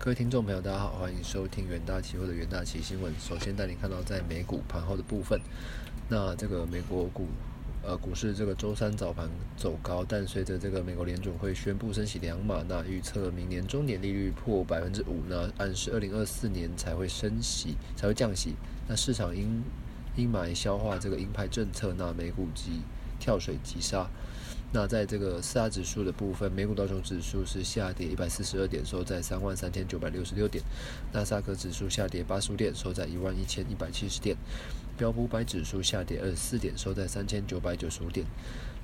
各位听众朋友，大家好，欢迎收听元大期货的元大期新闻。首先带你看到在美股盘后的部分，那这个美国股呃股市这个周三早盘走高，但随着这个美国联准会宣布升息两码，那预测明年中年利率破百分之五，那暗示二零二四年才会升息，才会降息。那市场因阴霾消化这个鹰派政策，那美股即跳水急杀。那在这个四大指数的部分，美股道琼指数是下跌一百四十二点，收在三万三千九百六十六点；纳斯达克指数下跌八十五点，收在一万一千一百七十点；标普五百指数下跌二十四点，收在三千九百九十五点；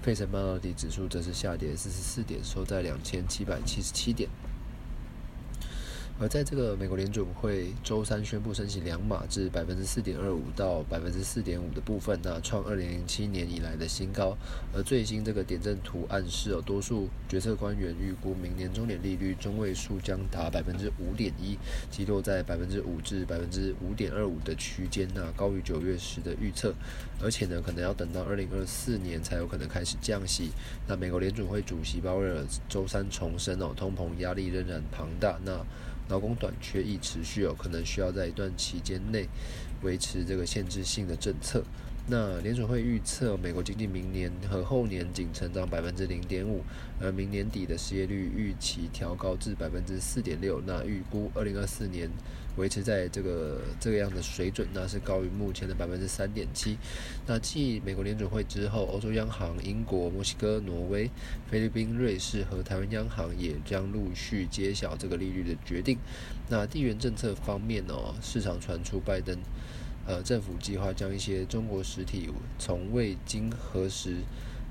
费城半导体指数则是下跌四十四点，收在两千七百七十七点。而在这个美国联准会周三宣布升息两码至百分之四点二五到百分之四点五的部分，那创二零零七年以来的新高。而最新这个点阵图暗示，哦，多数决策官员预估明年中年利率中位数将达百分之五点一，击落在百分之五至百分之五点二五的区间，那高于九月时的预测。而且呢，可能要等到二零二四年才有可能开始降息。那美国联准会主席鲍威尔周三重申，哦，通膨压力仍然庞大。那劳工短缺亦持续有，可能需要在一段期间内维持这个限制性的政策。那联准会预测美国经济明年和后年仅成长百分之零点五，而明年底的失业率预期调高至百分之四点六。那预估二零二四年维持在这个这个样的水准，那是高于目前的百分之三点七。那继美国联准会之后，欧洲央行、英国、墨西哥、挪威、菲律宾、瑞士和台湾央行也将陆续揭晓这个利率的决定。那地缘政策方面哦，市场传出拜登。呃，政府计划将一些中国实体从未经核实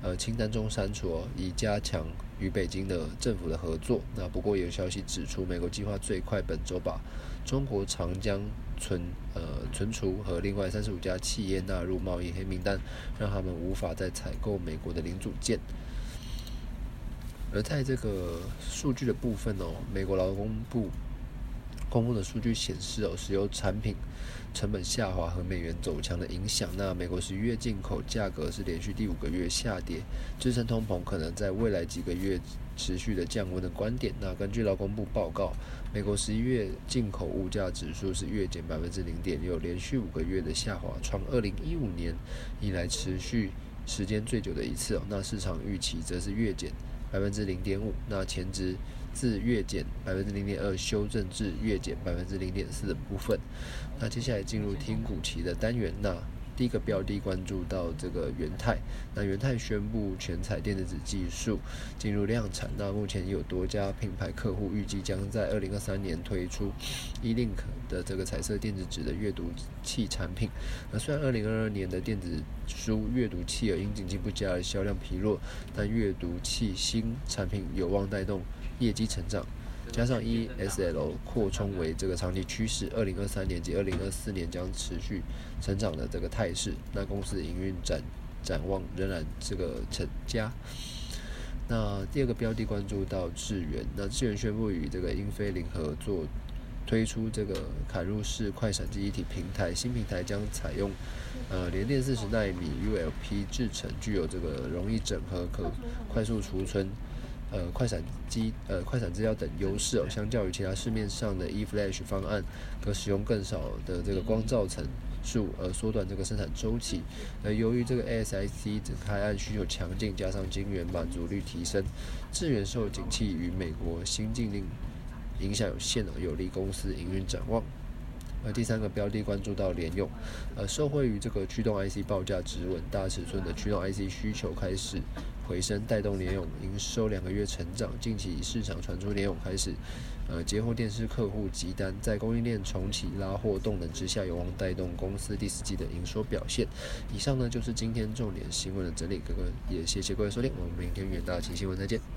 呃清单中删除，以加强与北京的政府的合作。那不过有消息指出，美国计划最快本周把中国长江存呃存储和另外三十五家企业纳入贸易黑名单，让他们无法再采购美国的零组件。而在这个数据的部分哦，美国劳工部。公布的数据显示，哦，石油产品成本下滑和美元走强的影响，那美国十一月进口价格是连续第五个月下跌，支撑通膨可能在未来几个月持续的降温的观点。那根据劳工部报告，美国十一月进口物价指数是月减百分之零点六，连续五个月的下滑，创二零一五年以来持续时间最久的一次。哦，那市场预期则是月减。百分之零点五，那前值至月减百分之零点二修正至月减百分之零点四的部分。那接下来进入听股期的单元，那。第一个标的关注到这个元泰，那元泰宣布全彩电子纸技术进入量产，那目前有多家品牌客户预计将在二零二三年推出 E-Link 的这个彩色电子纸的阅读器产品。那虽然二零二二年的电子书阅读器因经济不佳而销量疲弱，但阅读器新产品有望带动业绩成长。加上 ESL 扩充为这个长期趋势，二零二三年及二零二四年将持续成长的这个态势，那公司营运展展望仍然这个成佳。那第二个标的关注到智源，那智源宣布与这个英飞凌合作推出这个砍入式快闪记忆体平台，新平台将采用呃联电四十纳米 ULP 制成，具有这个容易整合、可快速储存。呃，快闪机、呃，快闪资料等优势哦，相较于其他市面上的 eFlash 方案，可使用更少的这个光照层数，而缩短这个生产周期。而由于这个 ASIC 整开案需求强劲，加上晶圆满足率提升，智源受景气与美国新禁令影响有限哦，有利公司营运展望。而第三个标的关注到联用，呃，受惠于这个驱动 IC 报价止稳，大尺寸的驱动 IC 需求开始回升，带动联用营收两个月成长。近期市场传出联用开始，呃，接获电视客户急单，在供应链重启拉货动能之下，有望带动公司第四季的营收表现。以上呢就是今天重点新闻的整理，哥哥也谢谢各位收听，我们明天远大期新闻再见。